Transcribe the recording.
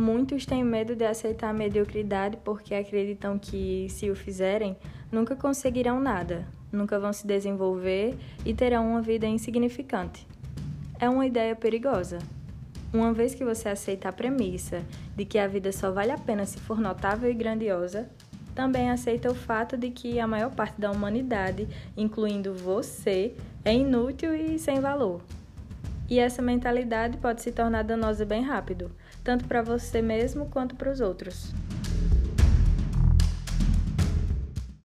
Muitos têm medo de aceitar a mediocridade porque acreditam que, se o fizerem, nunca conseguirão nada, nunca vão se desenvolver e terão uma vida insignificante. É uma ideia perigosa. Uma vez que você aceita a premissa de que a vida só vale a pena se for notável e grandiosa, também aceita o fato de que a maior parte da humanidade, incluindo você, é inútil e sem valor. E essa mentalidade pode se tornar danosa bem rápido, tanto para você mesmo quanto para os outros.